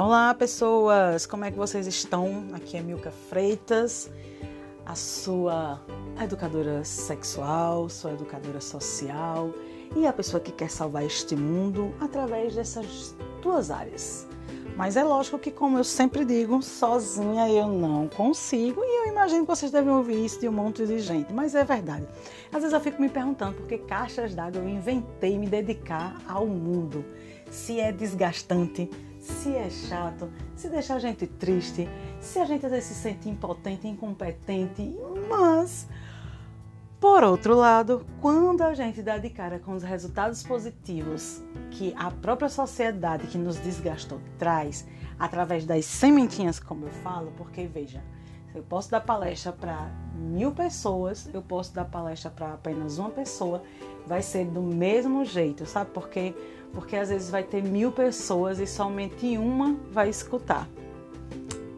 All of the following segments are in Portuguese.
Olá, pessoas! Como é que vocês estão? Aqui é Milka Freitas, a sua educadora sexual, sua educadora social e a pessoa que quer salvar este mundo através dessas duas áreas. Mas é lógico que, como eu sempre digo, sozinha eu não consigo e eu imagino que vocês devem ouvir isso de um monte de gente, mas é verdade. Às vezes eu fico me perguntando por que caixas d'água eu inventei me dedicar ao mundo. Se é desgastante, se é chato, se deixa a gente triste, se a gente às vezes se sente impotente, incompetente, mas por outro lado, quando a gente dá de cara com os resultados positivos que a própria sociedade que nos desgastou traz, através das sementinhas, como eu falo, porque veja, eu posso dar palestra para mil pessoas, eu posso dar palestra para apenas uma pessoa, vai ser do mesmo jeito, sabe? Porque porque às vezes vai ter mil pessoas e somente uma vai escutar.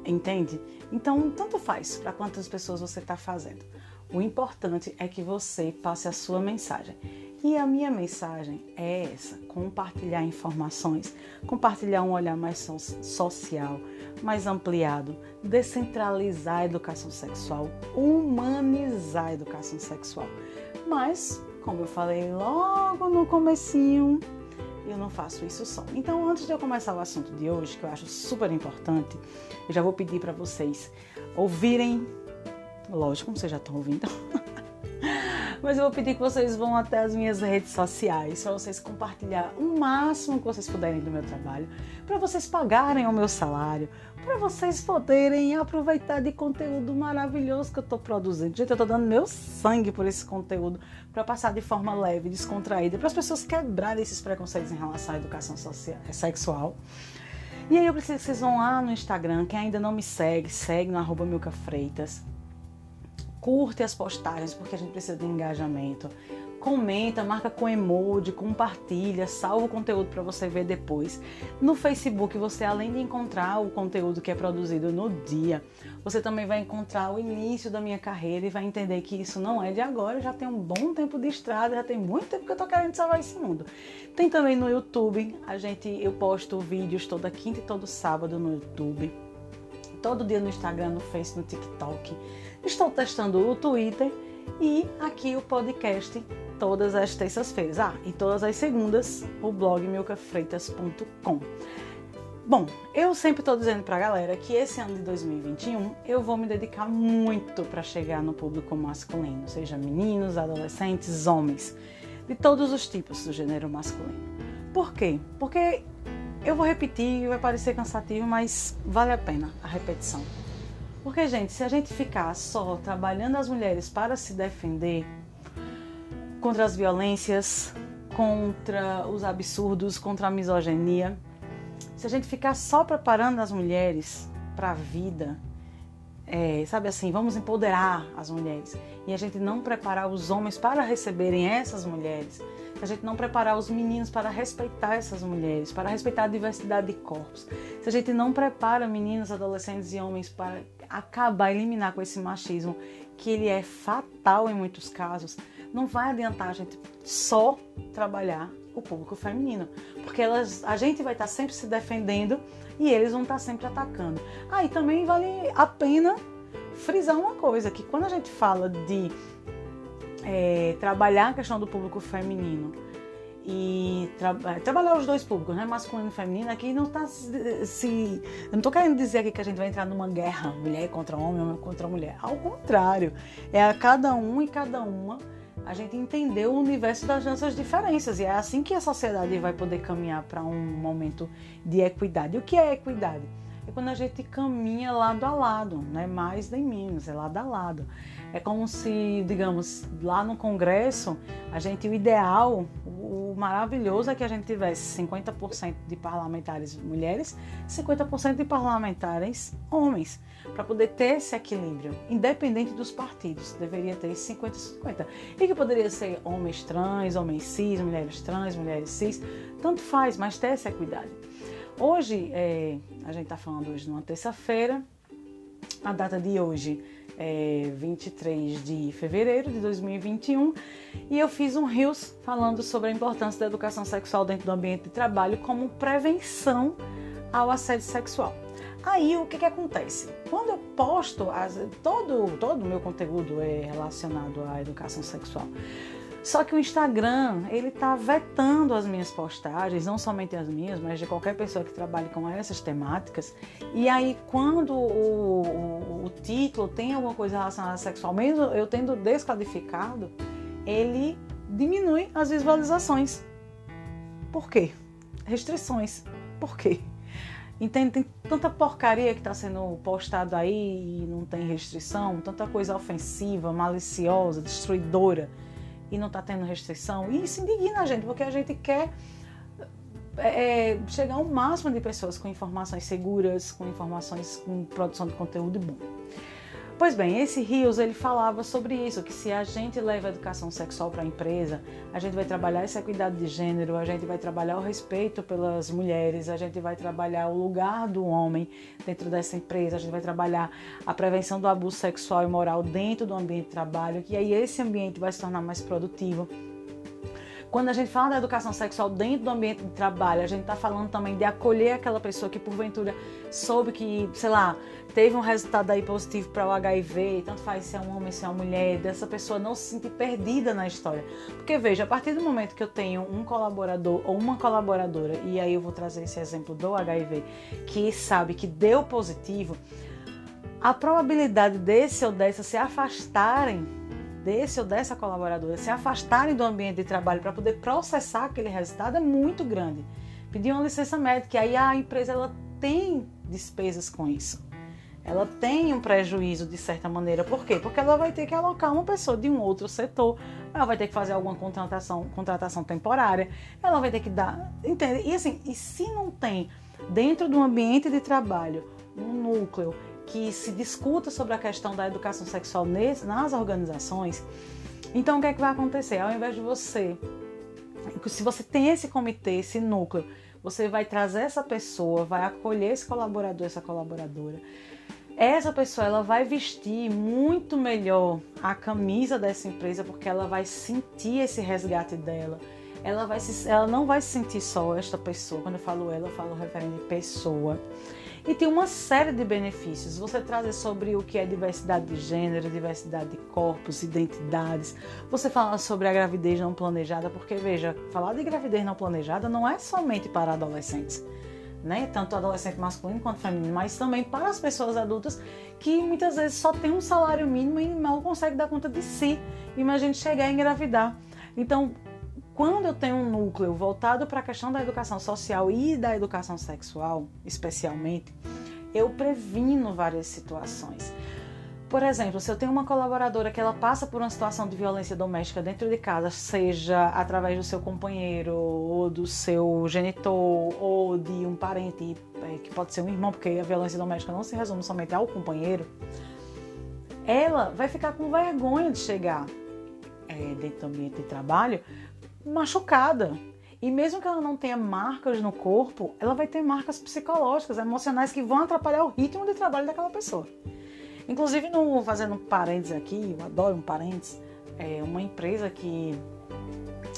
Entende? Então, tanto faz para quantas pessoas você está fazendo. O importante é que você passe a sua mensagem. E a minha mensagem é essa: compartilhar informações, compartilhar um olhar mais social, mais ampliado, descentralizar a educação sexual, humanizar a educação sexual. Mas, como eu falei logo no comecinho, eu não faço isso só. Então, antes de eu começar o assunto de hoje, que eu acho super importante, eu já vou pedir para vocês ouvirem, lógico, vocês já estão ouvindo, mas eu vou pedir que vocês vão até as minhas redes sociais para vocês compartilhar o máximo que vocês puderem do meu trabalho, para vocês pagarem o meu salário, para vocês poderem aproveitar de conteúdo maravilhoso que eu estou produzindo. Gente, eu estou dando meu sangue por esse conteúdo para passar de forma leve, descontraída, para as pessoas quebrarem esses preconceitos em relação à educação social, sexual. E aí eu preciso que vocês vão lá no Instagram, quem ainda não me segue, segue no arroba Milka Freitas. Curte as postagens, porque a gente precisa de engajamento comenta, marca com emoji, compartilha, salva o conteúdo para você ver depois. No Facebook, você além de encontrar o conteúdo que é produzido no dia, você também vai encontrar o início da minha carreira e vai entender que isso não é de agora, já tem um bom tempo de estrada, já tem muito tempo que eu tô querendo salvar esse mundo. Tem também no YouTube, a gente eu posto vídeos toda quinta e todo sábado no YouTube. Todo dia no Instagram, no Face, no TikTok. Estou testando o Twitter e aqui o podcast todas as terças-feiras. Ah, e todas as segundas, o blog milcafreitas.com. Bom, eu sempre estou dizendo para a galera que esse ano de 2021 eu vou me dedicar muito para chegar no público masculino, seja meninos, adolescentes, homens, de todos os tipos do gênero masculino. Por quê? Porque eu vou repetir, vai parecer cansativo, mas vale a pena a repetição. Porque, gente, se a gente ficar só trabalhando as mulheres para se defender, contra as violências, contra os absurdos, contra a misoginia. Se a gente ficar só preparando as mulheres para a vida, é, sabe assim, vamos empoderar as mulheres e a gente não preparar os homens para receberem essas mulheres, se a gente não preparar os meninos para respeitar essas mulheres, para respeitar a diversidade de corpos, se a gente não prepara meninos, adolescentes e homens para acabar, eliminar com esse machismo que ele é fatal em muitos casos, não vai adiantar a gente só trabalhar o público feminino, porque elas, a gente vai estar sempre se defendendo e eles vão estar sempre atacando. Aí ah, também vale a pena frisar uma coisa, que quando a gente fala de é, trabalhar a questão do público feminino e tra é, trabalhar os dois públicos, né, masculino e feminino, aqui não está se, eu não estou querendo dizer aqui que a gente vai entrar numa guerra, mulher contra homem, homem contra mulher. Ao contrário, é a cada um e cada uma a gente entender o universo das nossas diferenças. E é assim que a sociedade vai poder caminhar para um momento de equidade. O que é equidade? É quando a gente caminha lado a lado, não é mais nem menos, é lado a lado. É como se, digamos, lá no Congresso, a gente, o ideal, o maravilhoso é que a gente tivesse 50% de parlamentares mulheres, 50% de parlamentares homens, para poder ter esse equilíbrio, independente dos partidos, deveria ter 50-50. E que poderia ser homens trans, homens cis, mulheres trans, mulheres cis, tanto faz, mas ter essa equidade. Hoje, é, a gente está falando hoje numa terça-feira, a data de hoje é 23 de fevereiro de 2021 e eu fiz um Rios falando sobre a importância da educação sexual dentro do ambiente de trabalho como prevenção ao assédio sexual. Aí o que, que acontece? Quando eu posto as, todo todo o meu conteúdo é relacionado à educação sexual. Só que o Instagram, ele tá vetando as minhas postagens, não somente as minhas, mas de qualquer pessoa que trabalhe com essas temáticas. E aí, quando o, o, o título tem alguma coisa relacionada a sexual, mesmo eu tendo descodificado, ele diminui as visualizações. Por quê? Restrições. Por quê? Entende? Tem tanta porcaria que está sendo postado aí e não tem restrição, tanta coisa ofensiva, maliciosa, destruidora e não está tendo restrição. E isso indigna a gente, porque a gente quer é, é, chegar ao máximo de pessoas com informações seguras, com informações com produção de conteúdo bom. Pois bem, esse Rios ele falava sobre isso, que se a gente leva a educação sexual para a empresa, a gente vai trabalhar essa equidade de gênero, a gente vai trabalhar o respeito pelas mulheres, a gente vai trabalhar o lugar do homem dentro dessa empresa, a gente vai trabalhar a prevenção do abuso sexual e moral dentro do ambiente de trabalho, que aí esse ambiente vai se tornar mais produtivo. Quando a gente fala da educação sexual dentro do ambiente de trabalho, a gente está falando também de acolher aquela pessoa que porventura soube que, sei lá, teve um resultado aí positivo para o HIV, tanto faz se é um homem, se é uma mulher, dessa pessoa não se sentir perdida na história. Porque veja, a partir do momento que eu tenho um colaborador ou uma colaboradora, e aí eu vou trazer esse exemplo do HIV, que sabe que deu positivo, a probabilidade desse ou dessa se afastarem desse ou dessa colaboradora se afastarem do ambiente de trabalho para poder processar aquele resultado é muito grande. Pedir uma licença médica, aí a empresa ela tem despesas com isso. Ela tem um prejuízo de certa maneira. Por quê? Porque ela vai ter que alocar uma pessoa de um outro setor, ela vai ter que fazer alguma contratação, contratação temporária, ela vai ter que dar. Entende? E assim, e se não tem dentro do ambiente de trabalho um núcleo que se discuta sobre a questão da educação sexual nas organizações, então o que é que vai acontecer? Ao invés de você, se você tem esse comitê, esse núcleo, você vai trazer essa pessoa, vai acolher esse colaborador, essa colaboradora. Essa pessoa ela vai vestir muito melhor a camisa dessa empresa porque ela vai sentir esse resgate dela. Ela, vai se, ela não vai se sentir só esta pessoa. Quando eu falo ela, eu falo referente pessoa. E tem uma série de benefícios. Você traz sobre o que é diversidade de gênero, diversidade de corpos, identidades. Você fala sobre a gravidez não planejada, porque veja, falar de gravidez não planejada não é somente para adolescentes. Né? Tanto adolescente masculino quanto feminino, mas também para as pessoas adultas que muitas vezes só tem um salário mínimo e mal consegue dar conta de si. Imagine chegar a engravidar. Então, quando eu tenho um núcleo voltado para a questão da educação social e da educação sexual, especialmente, eu previno várias situações. Por exemplo, se eu tenho uma colaboradora que ela passa por uma situação de violência doméstica dentro de casa, seja através do seu companheiro, ou do seu genitor, ou de um parente, é, que pode ser um irmão, porque a violência doméstica não se resume somente ao companheiro, ela vai ficar com vergonha de chegar é, dentro do ambiente de trabalho, machucada. E mesmo que ela não tenha marcas no corpo, ela vai ter marcas psicológicas, emocionais que vão atrapalhar o ritmo de trabalho daquela pessoa. Inclusive, no, fazendo um parênteses aqui, eu adoro um parênteses, é uma empresa que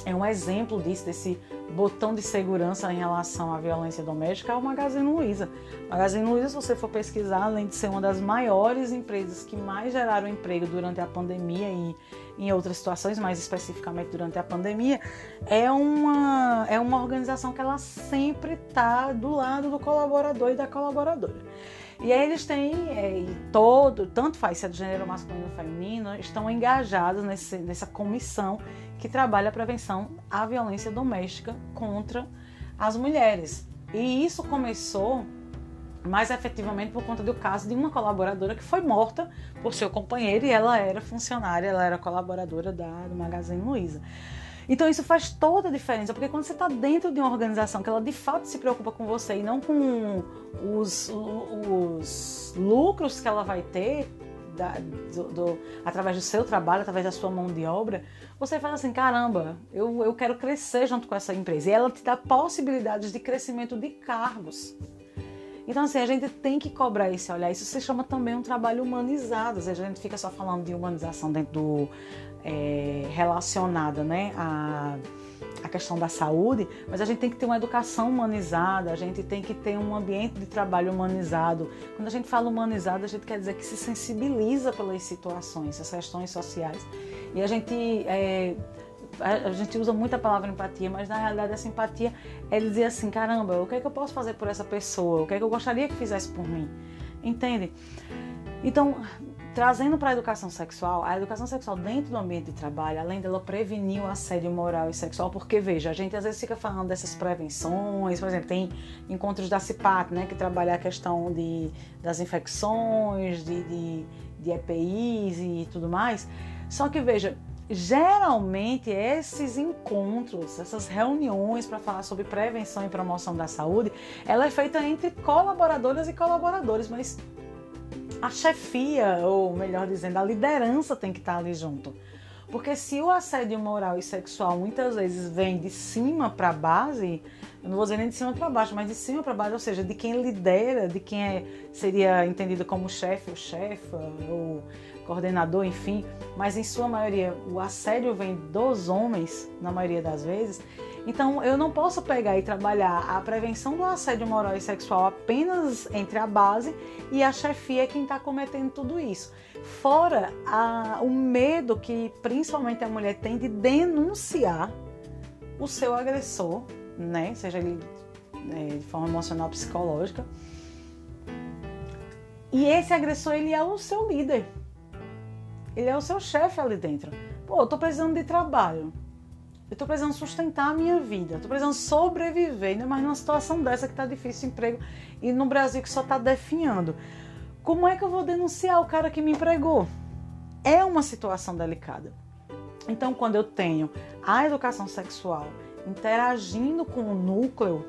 é um exemplo disso, desse botão de segurança em relação à violência doméstica, é o Magazine Luiza. Magazine Luiza, se você for pesquisar, além de ser uma das maiores empresas que mais geraram emprego durante a pandemia e em outras situações, mais especificamente durante a pandemia, é uma, é uma organização que ela sempre está do lado do colaborador e da colaboradora. E aí eles têm, é, todo, tanto faz se é do gênero masculino ou feminino, estão engajados nesse, nessa comissão que trabalha a prevenção à violência doméstica contra as mulheres. E isso começou mais efetivamente por conta do caso de uma colaboradora que foi morta por seu companheiro e ela era funcionária, ela era colaboradora da, do Magazine Luiza. Então isso faz toda a diferença, porque quando você está dentro de uma organização que ela de fato se preocupa com você e não com os, os lucros que ela vai ter da, do, do, através do seu trabalho, através da sua mão de obra, você fala assim, caramba, eu, eu quero crescer junto com essa empresa. E ela te dá possibilidades de crescimento de cargos. Então, assim, a gente tem que cobrar esse olhar. Isso se chama também um trabalho humanizado. Às vezes a gente fica só falando de humanização dentro do é, relacionada, né, a, a questão da saúde, mas a gente tem que ter uma educação humanizada, a gente tem que ter um ambiente de trabalho humanizado. Quando a gente fala humanizado, a gente quer dizer que se sensibiliza pelas situações, as questões sociais. E a gente é, a gente usa muito a palavra empatia, mas na realidade essa empatia é dizer assim, caramba, o que é que eu posso fazer por essa pessoa? O que é que eu gostaria que fizesse por mim? Entende? Então, trazendo para a educação sexual, a educação sexual dentro do ambiente de trabalho, além dela prevenir o assédio moral e sexual, porque veja, a gente às vezes fica falando dessas prevenções, por exemplo, tem encontros da CIPAC, né, que trabalha a questão de, das infecções, de, de, de EPIs e tudo mais. Só que veja, geralmente esses encontros, essas reuniões para falar sobre prevenção e promoção da saúde, ela é feita entre colaboradoras e colaboradores, mas a chefia, ou melhor dizendo, a liderança tem que estar ali junto. Porque se o assédio moral e sexual muitas vezes vem de cima para base, eu não vou dizer nem de cima para baixo, mas de cima para baixo, ou seja, de quem lidera, de quem é, seria entendido como chefe ou chefa, ou coordenador, enfim, mas em sua maioria o assédio vem dos homens, na maioria das vezes. Então eu não posso pegar e trabalhar a prevenção do assédio moral e sexual apenas entre a base e a chefia quem está cometendo tudo isso. Fora a, o medo que principalmente a mulher tem de denunciar o seu agressor, né? Seja ele né, de forma emocional, psicológica. E esse agressor ele é o seu líder. Ele é o seu chefe ali dentro. Pô, eu tô precisando de trabalho. Eu tô precisando sustentar a minha vida. Tô precisando sobreviver, ainda mais numa situação dessa que tá difícil emprego e no Brasil que só tá definhando. Como é que eu vou denunciar o cara que me empregou? É uma situação delicada. Então, quando eu tenho a educação sexual interagindo com o núcleo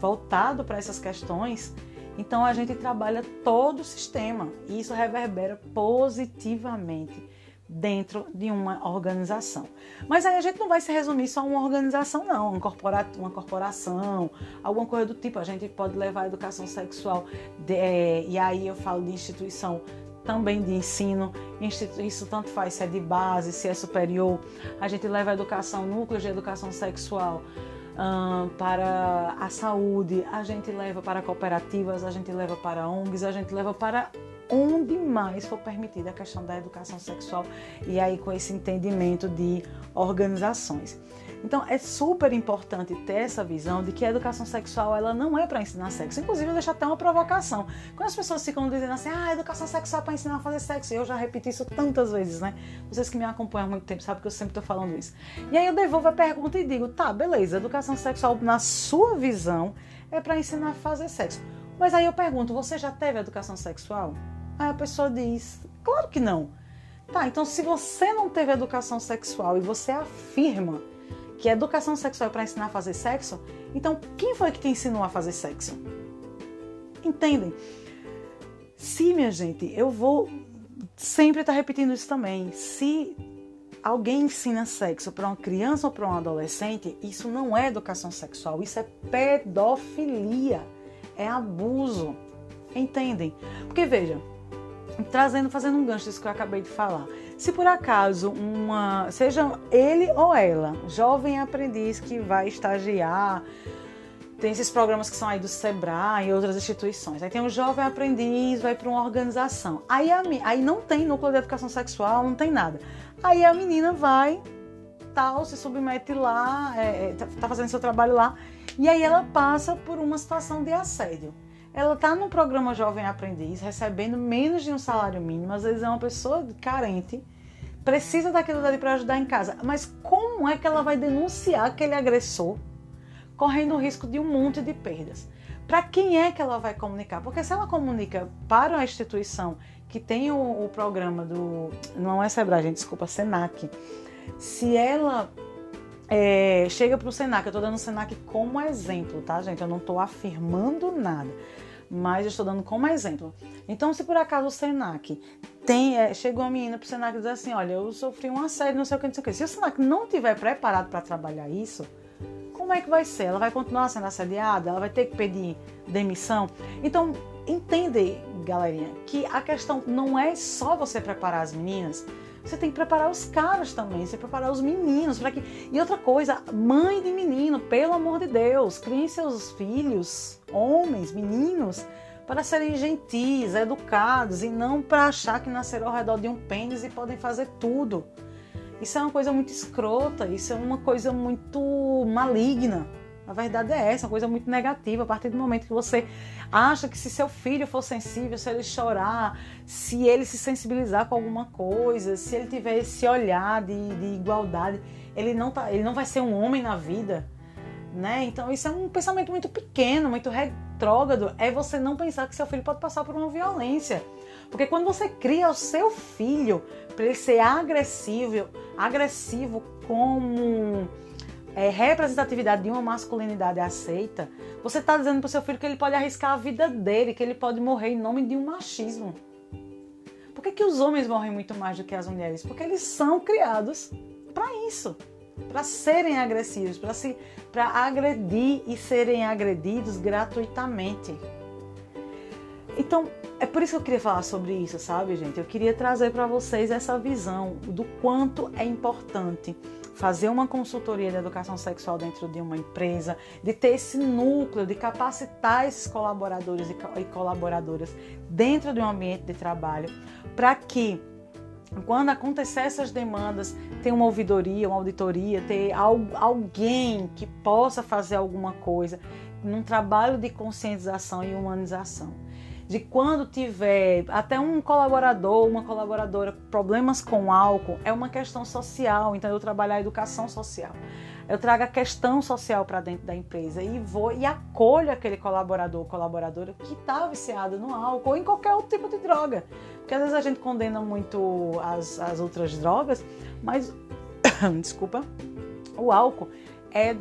voltado para essas questões, então a gente trabalha todo o sistema e isso reverbera positivamente dentro de uma organização. Mas aí a gente não vai se resumir só a uma organização, não, uma, corpora uma corporação, alguma coisa do tipo. A gente pode levar a educação sexual, de, é, e aí eu falo de instituição também de ensino, isso tanto faz se é de base, se é superior. A gente leva a educação, núcleos de educação sexual para a saúde, a gente leva para cooperativas, a gente leva para ONGs, a gente leva para onde mais for permitida a questão da educação sexual e aí com esse entendimento de organizações. Então é super importante ter essa visão de que a educação sexual ela não é para ensinar sexo. Inclusive eu deixo até uma provocação. Quando as pessoas ficam dizendo assim, ah, a educação sexual é para ensinar a fazer sexo, eu já repeti isso tantas vezes, né? Vocês que me acompanham há muito tempo sabem que eu sempre estou falando isso. E aí eu devolvo a pergunta e digo, tá, beleza, educação sexual na sua visão é para ensinar a fazer sexo. Mas aí eu pergunto, você já teve educação sexual? Aí a pessoa diz, claro que não. Tá, então se você não teve educação sexual e você afirma que educação sexual é para ensinar a fazer sexo, então quem foi que te ensinou a fazer sexo? Entendem? Se, minha gente, eu vou sempre estar tá repetindo isso também. Se alguém ensina sexo para uma criança ou para um adolescente, isso não é educação sexual, isso é pedofilia, é abuso. Entendem? Porque veja, trazendo, fazendo um gancho disso que eu acabei de falar. Se por acaso uma, seja ele ou ela, jovem aprendiz que vai estagiar, tem esses programas que são aí do Sebrae e outras instituições. Aí tem um jovem aprendiz, vai para uma organização. Aí, a, aí não tem núcleo de educação sexual, não tem nada. Aí a menina vai, tal, se submete lá, é, é tá, tá fazendo seu trabalho lá, e aí ela passa por uma situação de assédio ela está no programa Jovem Aprendiz, recebendo menos de um salário mínimo, às vezes é uma pessoa carente, precisa daquilo dali para ajudar em casa. Mas como é que ela vai denunciar aquele agressor, correndo o risco de um monte de perdas? Para quem é que ela vai comunicar? Porque se ela comunica para a instituição que tem o, o programa do. Não é Sebrae, gente, desculpa, Senac. Se ela é, chega para o Senac, eu estou dando o Senac como exemplo, tá, gente? Eu não estou afirmando nada mas eu estou dando como exemplo. Então, se por acaso o Senac tem, é, chegou uma menina para o Senac e diz assim: Olha, eu sofri um assédio, não sei o que, não sei o que. Se o Senac não tiver preparado para trabalhar isso, como é que vai ser? Ela vai continuar sendo assediada? Ela vai ter que pedir demissão? Então, entende, galerinha, que a questão não é só você preparar as meninas você tem que preparar os caras também, você preparar os meninos para que. E outra coisa, mãe de menino, pelo amor de Deus, criem seus filhos, homens, meninos, para serem gentis, educados e não para achar que nasceram ao redor de um pênis e podem fazer tudo. Isso é uma coisa muito escrota, isso é uma coisa muito maligna. A verdade é essa, uma coisa muito negativa. A partir do momento que você acha que se seu filho for sensível, se ele chorar, se ele se sensibilizar com alguma coisa, se ele tiver esse olhar de, de igualdade, ele não, tá, ele não vai ser um homem na vida. Né? Então isso é um pensamento muito pequeno, muito retrógrado. É você não pensar que seu filho pode passar por uma violência. Porque quando você cria o seu filho para ele ser agressivo, agressivo como representatividade de uma masculinidade aceita, você está dizendo para o seu filho que ele pode arriscar a vida dele, que ele pode morrer em nome de um machismo. Por que, que os homens morrem muito mais do que as mulheres? Porque eles são criados para isso, para serem agressivos, para se, para agredir e serem agredidos gratuitamente. Então, é por isso que eu queria falar sobre isso, sabe, gente? Eu queria trazer para vocês essa visão do quanto é importante fazer uma consultoria de educação sexual dentro de uma empresa, de ter esse núcleo, de capacitar esses colaboradores e colaboradoras dentro de um ambiente de trabalho, para que quando acontecer essas demandas, ter uma ouvidoria, uma auditoria, ter alguém que possa fazer alguma coisa num trabalho de conscientização e humanização de quando tiver até um colaborador, uma colaboradora, problemas com álcool, é uma questão social. Então eu trabalho a educação social. Eu trago a questão social para dentro da empresa e vou e acolho aquele colaborador ou colaboradora que está viciado no álcool ou em qualquer outro tipo de droga. Porque às vezes a gente condena muito as, as outras drogas, mas desculpa, o álcool é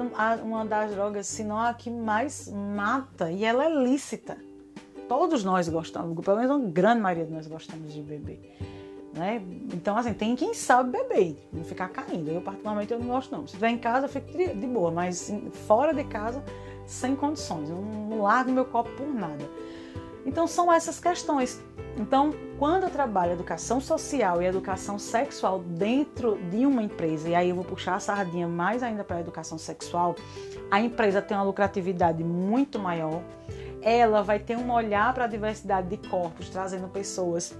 uma das drogas, se não a que mais mata e ela é lícita. Todos nós gostamos, pelo menos uma grande maioria de nós gostamos de beber. Né? Então, assim, tem quem sabe beber, não ficar caindo. Eu, particularmente, eu não gosto, não. Se estiver em casa, eu fico de boa, mas fora de casa, sem condições. Eu não largo meu copo por nada. Então, são essas questões. Então, quando eu trabalho educação social e educação sexual dentro de uma empresa, e aí eu vou puxar a sardinha mais ainda para a educação sexual, a empresa tem uma lucratividade muito maior ela vai ter um olhar para a diversidade de corpos, trazendo pessoas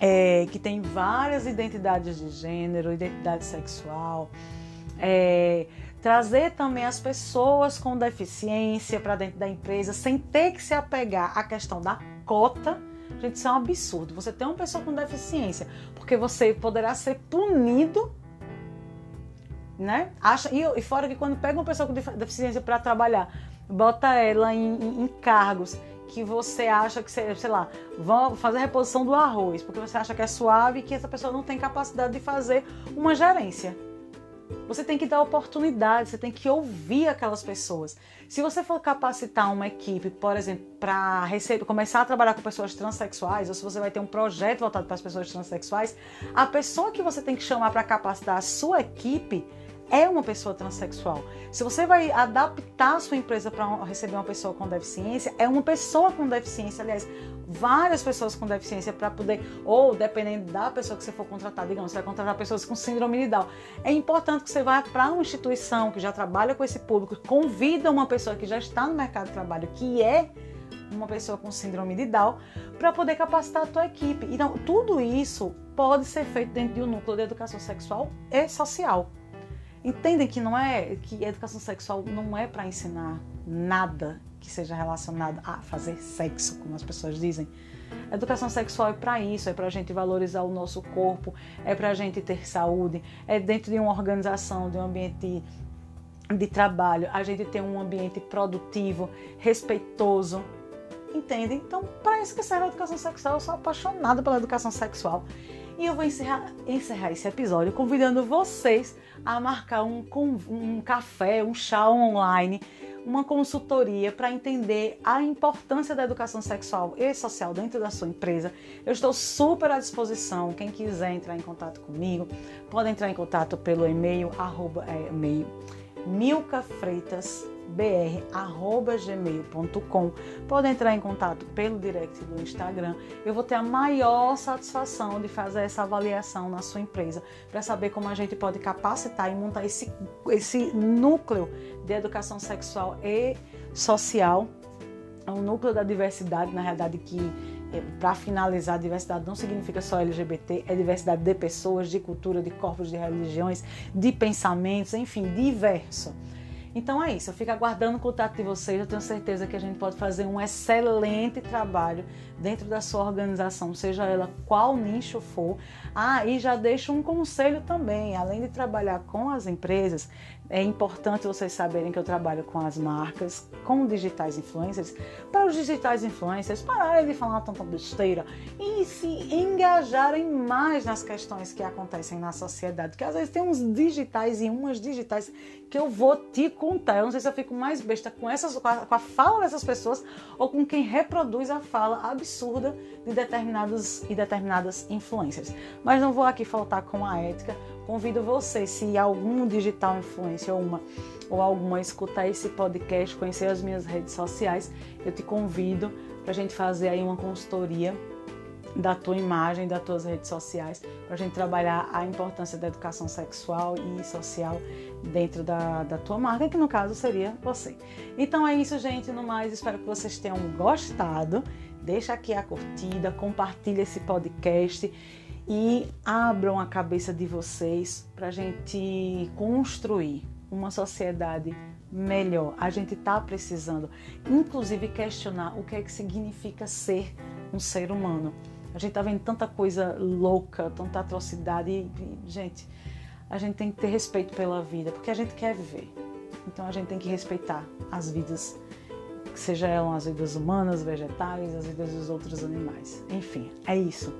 é, que têm várias identidades de gênero, identidade sexual. É, trazer também as pessoas com deficiência para dentro da empresa, sem ter que se apegar à questão da cota. Gente, isso é um absurdo. Você tem uma pessoa com deficiência, porque você poderá ser punido né? Acha, e, e fora que quando pega uma pessoa com deficiência para trabalhar, bota ela em, em, em cargos que você acha que, sei lá, vão fazer a reposição do arroz, porque você acha que é suave e que essa pessoa não tem capacidade de fazer uma gerência. Você tem que dar oportunidade, você tem que ouvir aquelas pessoas. Se você for capacitar uma equipe, por exemplo, para começar a trabalhar com pessoas transexuais, ou se você vai ter um projeto voltado para as pessoas transexuais, a pessoa que você tem que chamar para capacitar a sua equipe é uma pessoa transexual. Se você vai adaptar a sua empresa para receber uma pessoa com deficiência, é uma pessoa com deficiência, aliás, várias pessoas com deficiência para poder, ou dependendo da pessoa que você for contratar, digamos, você vai contratar pessoas com síndrome de Down. É importante que você vá para uma instituição que já trabalha com esse público, convida uma pessoa que já está no mercado de trabalho, que é uma pessoa com síndrome de Down, para poder capacitar a tua equipe. Então, tudo isso pode ser feito dentro de um núcleo de educação sexual e social. Entendem que não é que educação sexual não é para ensinar nada que seja relacionado a fazer sexo, como as pessoas dizem. Educação sexual é para isso, é para a gente valorizar o nosso corpo, é para a gente ter saúde, é dentro de uma organização, de um ambiente de trabalho, a gente ter um ambiente produtivo, respeitoso, entende? Então, para isso que serve a educação sexual, eu sou apaixonada pela educação sexual. E eu vou encerrar, encerrar esse episódio convidando vocês a marcar um, um café, um chá online, uma consultoria para entender a importância da educação sexual e social dentro da sua empresa. Eu estou super à disposição. Quem quiser entrar em contato comigo, pode entrar em contato pelo e-mail, arroba, é, e-mail milcafreitas br@gmail.com. Pode entrar em contato pelo direct do Instagram. Eu vou ter a maior satisfação de fazer essa avaliação na sua empresa para saber como a gente pode capacitar e montar esse, esse núcleo de educação sexual e social. É um núcleo da diversidade, na realidade, que é, para finalizar, diversidade não significa só LGBT, é diversidade de pessoas, de cultura, de corpos, de religiões, de pensamentos, enfim, diverso. Então é isso, eu fico aguardando o contato de vocês. Eu tenho certeza que a gente pode fazer um excelente trabalho dentro da sua organização, seja ela qual nicho for. Ah, e já deixo um conselho também: além de trabalhar com as empresas, é importante vocês saberem que eu trabalho com as marcas, com digitais influencers, para os digitais influencers pararem de falar tanta besteira e se engajarem mais nas questões que acontecem na sociedade. Porque às vezes tem uns digitais e umas digitais que eu vou te contar. Eu não sei se eu fico mais besta com, essas, com, a, com a fala dessas pessoas ou com quem reproduz a fala absurda de determinados e determinadas influencers. Mas não vou aqui faltar com a ética Convido você, se algum digital influencer ou uma ou alguma escutar esse podcast, conhecer as minhas redes sociais, eu te convido para a gente fazer aí uma consultoria da tua imagem, das tuas redes sociais, para a gente trabalhar a importância da educação sexual e social dentro da, da tua marca, que no caso seria você. Então é isso, gente. No mais, espero que vocês tenham gostado. Deixa aqui a curtida, compartilha esse podcast e abram a cabeça de vocês para a gente construir uma sociedade melhor. A gente está precisando, inclusive, questionar o que é que significa ser um ser humano. A gente está vendo tanta coisa louca, tanta atrocidade e, gente, a gente tem que ter respeito pela vida, porque a gente quer viver. Então a gente tem que respeitar as vidas, seja elas as vidas humanas, vegetais, as vidas dos outros animais. Enfim, é isso.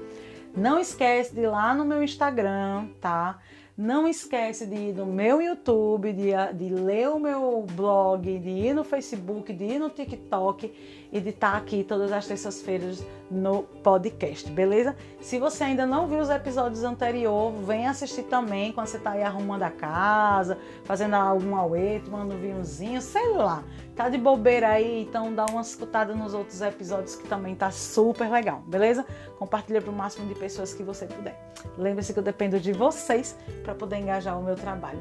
Não esquece de ir lá no meu Instagram, tá? Não esquece de ir no meu YouTube, de, de ler o meu blog, de ir no Facebook, de ir no TikTok e de estar aqui todas as terças-feiras no podcast, beleza? Se você ainda não viu os episódios anteriores, vem assistir também quando você tá aí arrumando a casa, fazendo algum auê, tomando um vinhozinho, sei lá. Tá de bobeira aí, então dá uma escutada nos outros episódios que também tá super legal, beleza? Compartilha para o máximo de pessoas que você puder. Lembre-se que eu dependo de vocês para poder engajar o meu trabalho.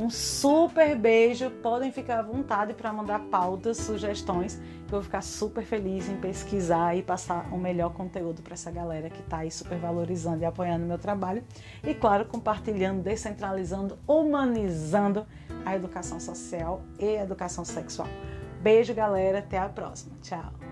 Um super beijo, podem ficar à vontade para mandar pautas, sugestões, eu vou ficar super feliz em pesquisar e passar o melhor conteúdo para essa galera que está aí super valorizando e apoiando o meu trabalho. E claro, compartilhando, descentralizando, humanizando a educação social e a educação sexual. Beijo, galera. Até a próxima. Tchau.